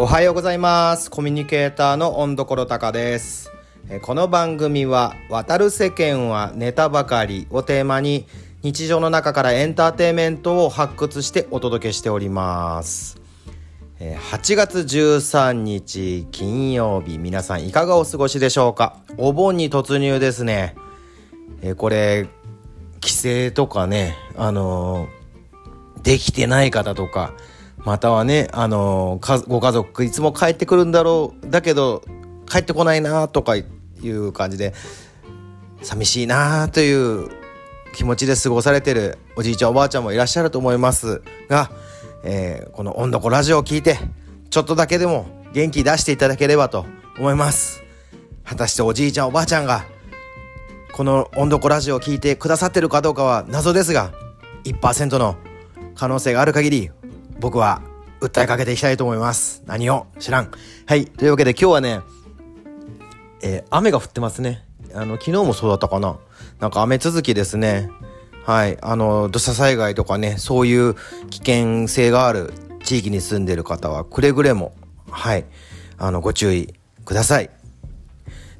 おはようございます。コミュニケーターの温所高です。この番組は「渡る世間はネタばかり」をテーマに日常の中からエンターテインメントを発掘してお届けしております。8月13日金曜日皆さんいかがお過ごしでしょうか？お盆に突入ですね。これ帰省とかねあの、できてない方とかまたはね、あのー、ご家族いつも帰ってくるんだろうだけど帰ってこないなとかいう感じで寂しいなという気持ちで過ごされてるおじいちゃんおばあちゃんもいらっしゃると思いますが、えー、この「音こラジオ」を聞いてちょっとだけでも元気出していただければと思います。果たしておじいちゃんおばあちゃんがこの「音こラジオ」を聞いてくださってるかどうかは謎ですが1%の可能性がある限り僕は訴えかけていきたいと思います。何を？知らん。はい。というわけで今日はねえー、雨が降ってますね。あの昨日もそうだったかな。なんか雨続きですね。はい。あの土砂災害とかねそういう危険性がある地域に住んでる方はくれぐれもはい。あのご注意ください、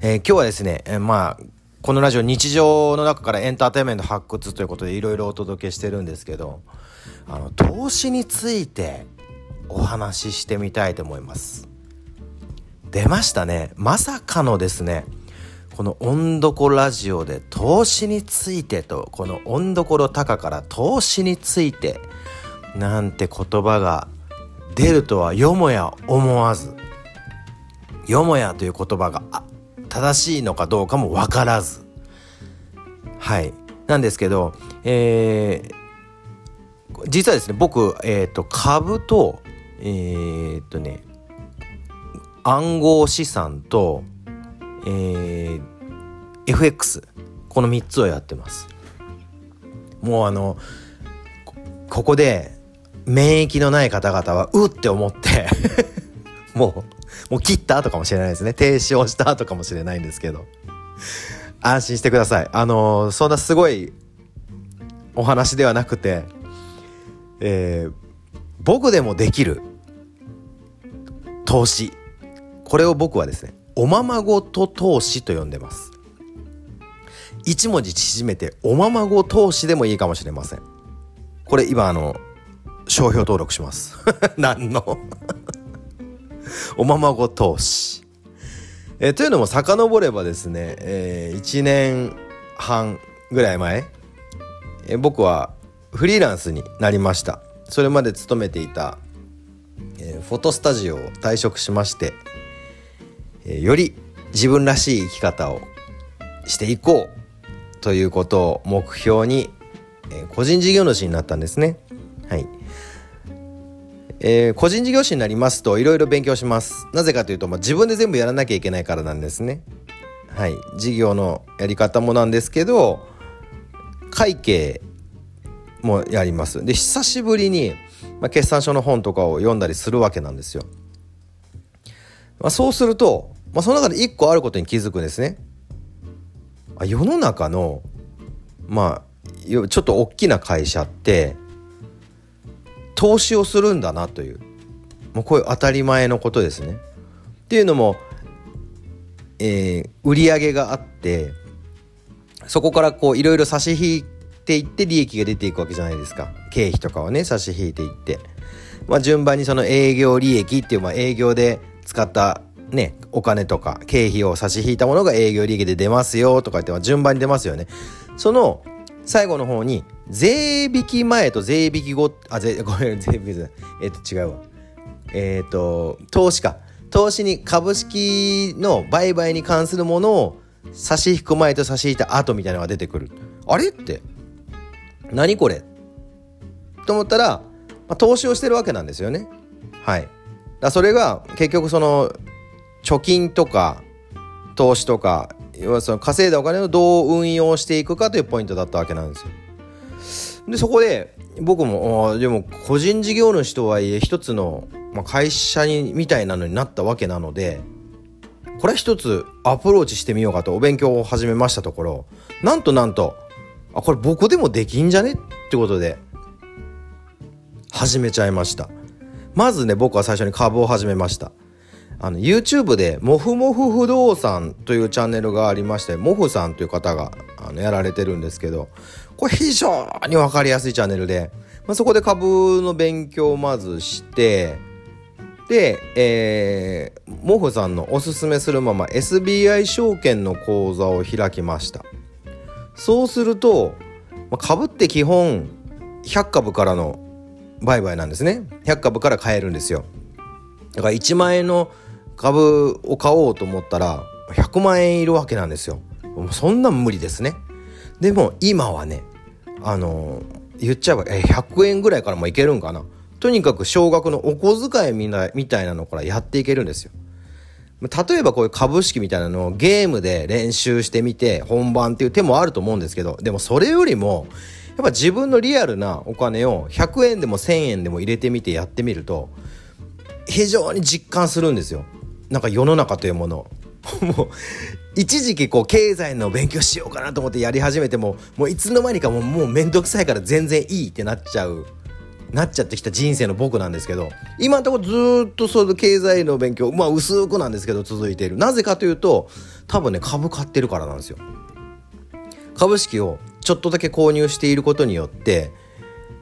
えー、今日はですね、えー、まあこのラジオ日常の中からエンターテインメント発掘ということでいろいろお届けしてるんですけどあの投資についてお話ししてみたいと思います。出ましたね。まさかのですねこの「音読ラジオ」で投資についてとこの「音読高」から投資についてなんて言葉が出るとはよもや思わずよもやという言葉が正しいのかどうかも分からず。はい。なんですけどえー、実はですね僕、えーと、株とえー、っとね暗号資産と、えー、FX この3つをやってます。もうあのここで免疫のない方々はうって思って もうもう切った後かもしれないですね。停止をした後かもしれないんですけど。安心してください。あのそんなすごいお話ではなくてえー、僕でもできる投資。これを僕はですねおままごと投資と呼んでます。一文字縮めておままご投資でもいいかもしれません。これ今あの商標登録します。何の？おままご投資えというのも遡ればですね、えー、1年半ぐらい前、えー、僕はフリーランスになりましたそれまで勤めていたえ、フォトスタジオを退職しまして、え、より自分らしい生き方をしていこうということを目標に、え、個人事業主になったんですね。はい。えー、個人事業主になりますといろいろ勉強します。なぜかというと、まあ、自分で全部やらなきゃいけないからなんですね。はい。事業のやり方もなんですけど、会計もやります。で、久しぶりにまあ、決算書の本とかを読んだりするわけなんですよ。まあ、そうすると、まあ、その中で一個あることに気づくんですね。あ世の中のまあちょっと大きな会社って投資をするんだなという。もうこういう当たり前のことですね。っていうのも、えー、売り上げがあってそこからこういろいろ差し引いていって利益が出ていくわけじゃないですか。経費とかをね差し引いていって、まあ、順番にその営業利益っていう、まあ、営業で使ったねお金とか経費を差し引いたものが営業利益で出ますよとか言って、まあ、順番に出ますよね。その最後の方に税引き前と税引き後あ税ごめん税引きえっ、と違うわ。えっ、と投資か。投資に株式の売買に関するものを差し引く前と差し引いた後みたいなのが出てくる。あれって何これ？と思ったら、まあ、投資をしてるわけなんですよね。はい。だそれが結局その貯金とか投資とか要はその稼いだお金をどう運用していくかというポイントだったわけなんですよ。でそこで僕もでも個人事業主とはいえ一つの、まあ、会社にみたいなのになったわけなのでこれは一つアプローチしてみようかとお勉強を始めましたところなんとなんとあこれ僕でもできんじゃね？ってことで始めちゃいました。まずね僕は最初に株を始めました。あの YouTube でもふもふ不動産というチャンネルがありましてもふさんという方があのやられてるんですけどこれ非常に分かりやすいチャンネルで、まあ、そこで株の勉強をまずしてで、えー、モフさんのおすすめするまま SBI 証券の口座を開きました。そうすると、まあ、株って基本100株からの売買なんですね。100株から買えるんですよ。だから1万円の株を買おうと思ったら100万円いるわけなんですよ。そんな無理ですね。でも今はねあの言っちゃえばえ100円ぐらいからもいけるんかな。とにかく少額のお小遣いみたいなのからやっていけるんですよ。例えばこういう株式みたいなのをゲームで練習してみて本番っていう手もあると思うんですけどでもそれよりもやっぱ自分のリアルなお金を100円でも1000円でも入れてみてやってみると非常に実感するんですよ。なんか世の中というもの。もう一時期こう経済の勉強しようかなと思ってやり始めてももういつの間にかもうもうめんどくさいから全然いいってなっちゃうなっちゃってきた人生の僕なんですけど今のところずっとその経済の勉強まあ薄くなんですけど続いている。なぜかというと多分ね株買ってるからなんですよ。株式をちょっとだけ購入していることによって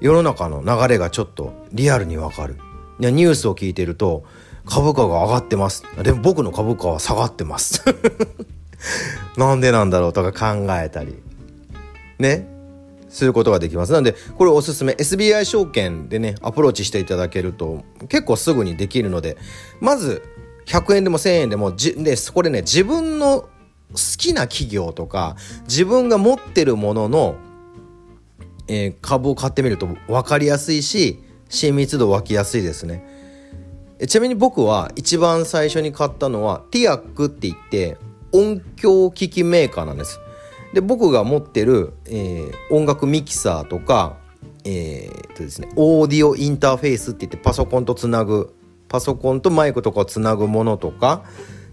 世の中の流れがちょっとリアルにわかる。ニュースを聞いてると株価が上がってます。でも僕の株価は下がってます。なんでなんだろうとか考えたり。ね。することができます。なんでこれおすすめ。SBI 証券でねアプローチしていただけると結構すぐにできるのでまず100円でも1000円でもじでこれね自分の好きな企業とか自分が持ってるものの、えー、株を買ってみると分かりやすいし親密度湧きやすいですね。ちなみに僕は一番最初に買ったのはティアックって言って音響機器メーカーなんです。で僕が持ってる、えー、音楽ミキサーとかえー、とですねオーディオインターフェースって言ってパソコンとつなぐパソコンとマイクとかをつなぐものとか。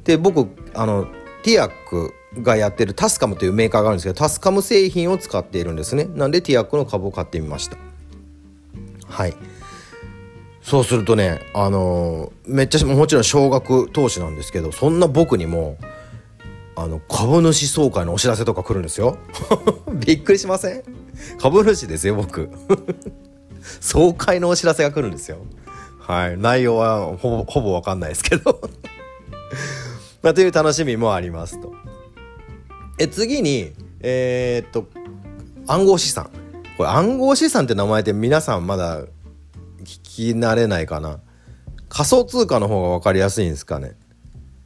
で僕あのティアックがやってるタスカムというメーカーがあるんですけどタスカム製品を使っているんですね。なんでティアックの株を買ってみました。はい。そうするとねあのー、めっちゃもちろん少額投資なんですけどそんな僕にもあの株主総会のお知らせとか来るんですよ。びっくりしません？株主ですよ僕。総会のお知らせが来るんですよ。はい。内容はほぼほぼ分かんないですけど。まあ、という楽しみもありますと。え次にえー、っと暗号資産。これ暗号資産って名前って皆さんまだ聞き慣れないかな。仮想通貨の方が分かりやすいんですかね。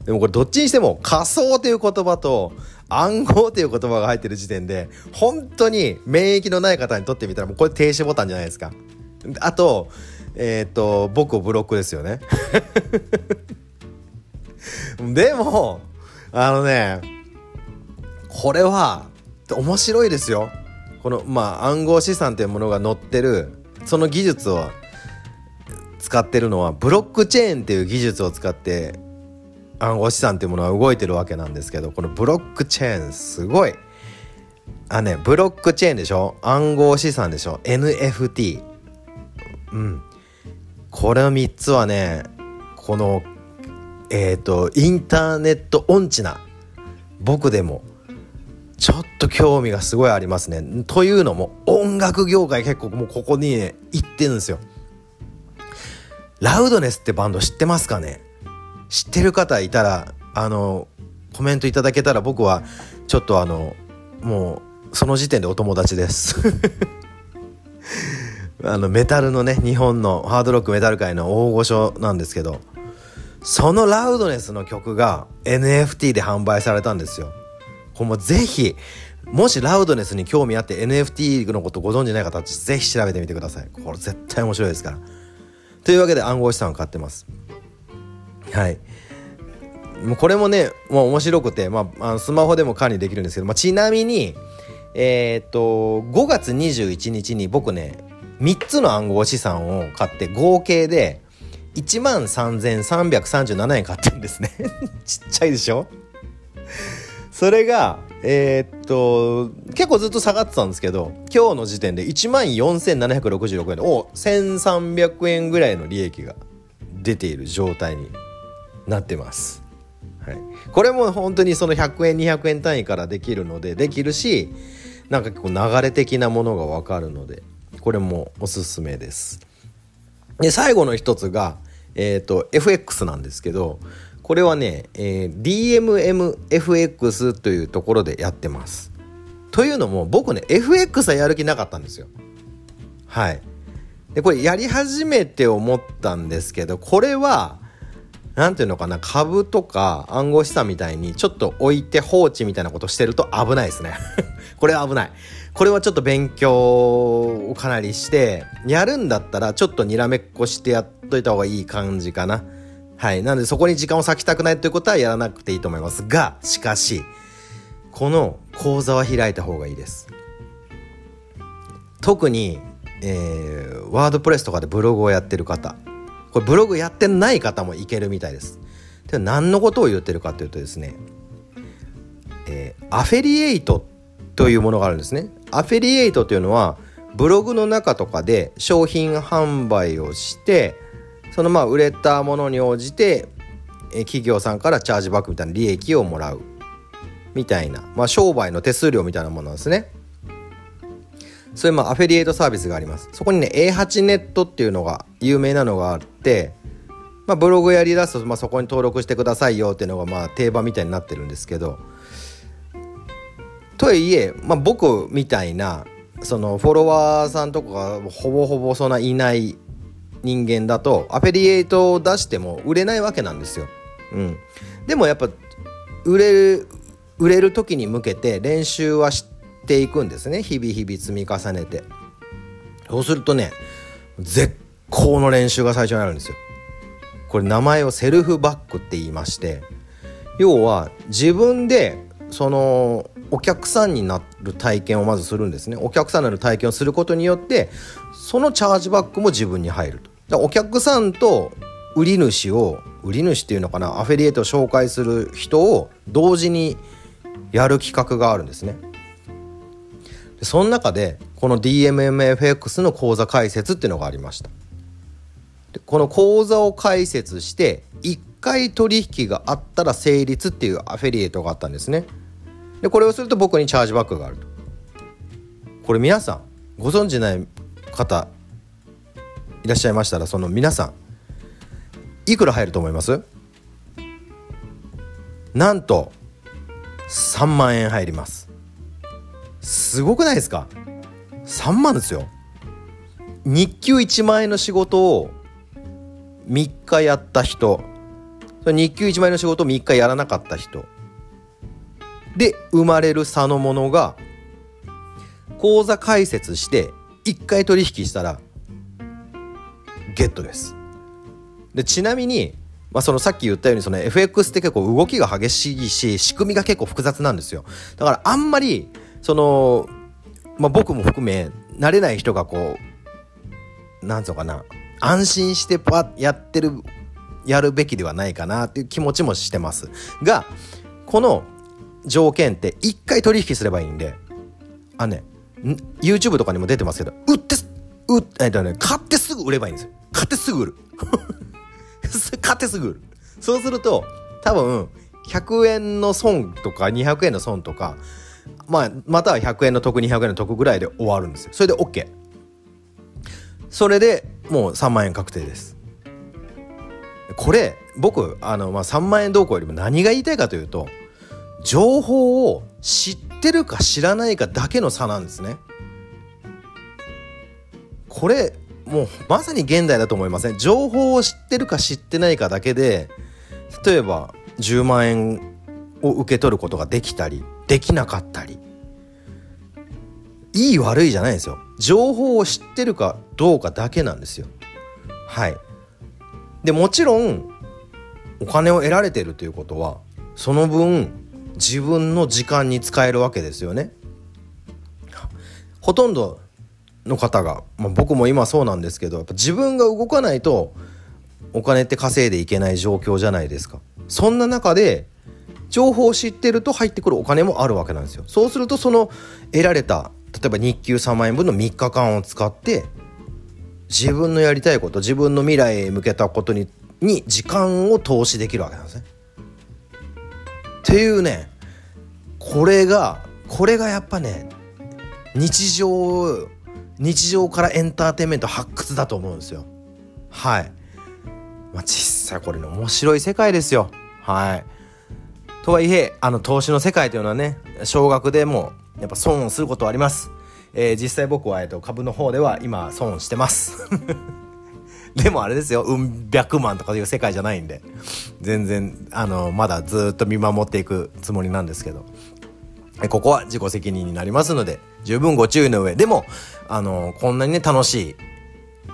でもこれどっちにしても仮想という言葉と暗号という言葉が入ってる時点で本当に免疫のない方にとってみたらもうこれ停止ボタンじゃないですか。あとえっ、ー、と僕をブロックですよね。でもあのねこれは面白いですよ。このまあ暗号資産というものが載ってるその技術を使ってるのはブロックチェーンっていう技術を使って暗号資産っていうものは動いてるわけなんですけどこのブロックチェーンすごい。あねブロックチェーンでしょ？暗号資産でしょ？NFT うん。これの3つはねこのえっ、ー、とインターネット音痴な僕でもちょっと興味がすごいありますね。というのも音楽業界結構もうここにね行ってるんですよ。ラウドネスってバンド知ってますかね？知ってる方いたらあのコメントいただけたら僕はちょっとあのもうその時点でお友達です。あのメタルのね日本のハードロックメタル界の大御所なんですけどそのラウドネスの曲が NFT で販売されたんですよ。これもぜひもしラウドネスに興味あって NFT のことご存じない方はぜひ調べてみてください。これ絶対面白いですから。というわけで暗号資産を買ってます。はい。もうこれもね、もう面白くて、まあ、あのスマホでも管理できるんですけど、まあ、ちなみに、えー、っと、5月21日に僕ね、3つの暗号資産を買って合計で1万3337円買ってるんですね ちっちゃいでしょ？それが、えー、っと、結構ずっと下がってたんですけど、今日の時点で1万4766円で、お1300円ぐらいの利益が出ている状態になってます。はい、これも本当にその100円200円単位からできるのでできるしなんか結構流れ的なものが分かるのでこれもおすすめです。で最後の一つが、えーと、FX なんですけどこれはね、えー、DMMFX というところでやってます。というのも僕ね FX はやる気なかったんですよ。はい。でこれやり始めて思ったんですけどこれは何ていうのかな株とか暗号資産みたいにちょっと置いて放置みたいなことしてると危ないですね これは危ないこれはちょっと勉強をかなりしてやるんだったらちょっとにらめっこしてやっといた方がいい感じかなはいなのでそこに時間を割きたくないということはやらなくていいと思いますがしかしこの講座は開いた方がいいです特に、えー、ワードプレスとかでブログをやってる方これブログやってない方もいけるみたいです。で何のことを言ってるかというとですね、えー、アフェリエイトというものがあるんですね。アフェリエイトというのはブログの中とかで商品販売をしてそのまあ売れたものに応じて企業さんからチャージバックみたいな利益をもらうみたいな、まあ、商売の手数料みたいなものなんですね。そういうまあアフェリエイトサービスがあります。そこにね A8 ネットっていうのが有名なのがあって、まあ、ブログやりだすと、まあ、そこに登録してくださいよっていうのがまあ定番みたいになってるんですけどとはいえ、まあ、僕みたいなそのフォロワーさんとかがほぼほぼそんないない人間だとアフェリエイトを出しても売れないわけなんですよ。うん、でもやっぱ売れる売れる時に向けて練習はしていくんですね日々日々積み重ねて。そうするとね絶好の練習が最初にあるんですよ。これ名前をセルフバックって言いまして要は自分でそのお客さんになる体験をまずするんですねお客さんになる体験をすることによってそのチャージバックも自分に入るとだお客さんと売り主を売り主っていうのかなアフィリエイトを紹介する人を同時にやる企画があるんですね。でその中でこの DMMFX の講座解説っていうのがありました。でこの口座を開設して1回取引があったら成立っていうアフェリエイトがあったんですね。でこれをすると僕にチャージバックがあると。これ皆さんご存知ない方いらっしゃいましたらその皆さんいくら入ると思います？なんと3万円入ります。すごくないですか？3万ですよ。日給1万円の仕事を3日やった人。日給1万円の仕事を3日やらなかった人。で生まれる差のものが口座開設して1回取引したらゲットです。でちなみに、まあ、そのさっき言ったようにその FX って結構動きが激しいし仕組みが結構複雑なんですよ。だからあんまりその、まあ、僕も含め慣れない人がこうなんつうのかな安心してパやってるやるべきではないかなっていう気持ちもしてます。がこの条件って1回取引すればいいんであね YouTube とかにも出てますけど売って売っえっとね買ってすぐ売ればいいんですよ。買ってすぐ売る。買ってすぐ売る。そうすると多分100円の損とか200円の損とかまあまたは100円の得200円の得ぐらいで終わるんですよ。それで OK それでもう3万円確定です。これ僕あの、まあ、3万円どうこうよりも何が言いたいかというと情報を知ってるか知らないかだけの差なんですね。これもうまさに現代だと思いません？情報を知ってるか知ってないかだけで例えば10万円を受け取ることができたりできなかったり。いい悪いじゃないですよ。情報を知ってるかどうかだけなんですよ。はい。でもちろんお金を得られてるということはその分自分の時間に使えるわけですよね。ほとんどの方が、まあ、僕も今そうなんですけどやっぱ自分が動かないとお金って稼いでいけない状況じゃないですかそんな中で情報を知ってると入ってくるお金もあるわけなんですよそうするとその得られた例えば日給3万円分の3日間を使って自分のやりたいこと自分の未来へ向けたことにに時間を投資できるわけなんですね。っていうねこれがこれがやっぱね日常日常からエンターテインメント発掘だと思うんですよ。はい。まあ、実際これね面白い世界ですよ。はい。とはいえあの投資の世界というのはね少額でもやっぱ損をすることはあります。えー、実際僕は、えー、と株の方では今損してます。でもあれですよ、うん百万とかいう世界じゃないんで、全然、あの、まだずっと見守っていくつもりなんですけど、ここは自己責任になりますので、十分ご注意の上、でも、あの、こんなにね、楽しい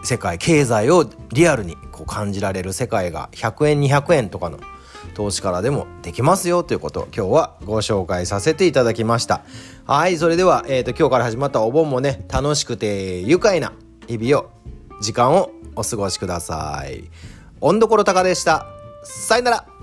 世界、経済をリアルにこう感じられる世界が100円、200円とかの投資からでもできますよということを今日はご紹介させていただきました。はい、それでは、えっ、ー、と、今日から始まったお盆もね、楽しくて愉快な日々を、時間をお過ごしください。温どころたかでした。さよなら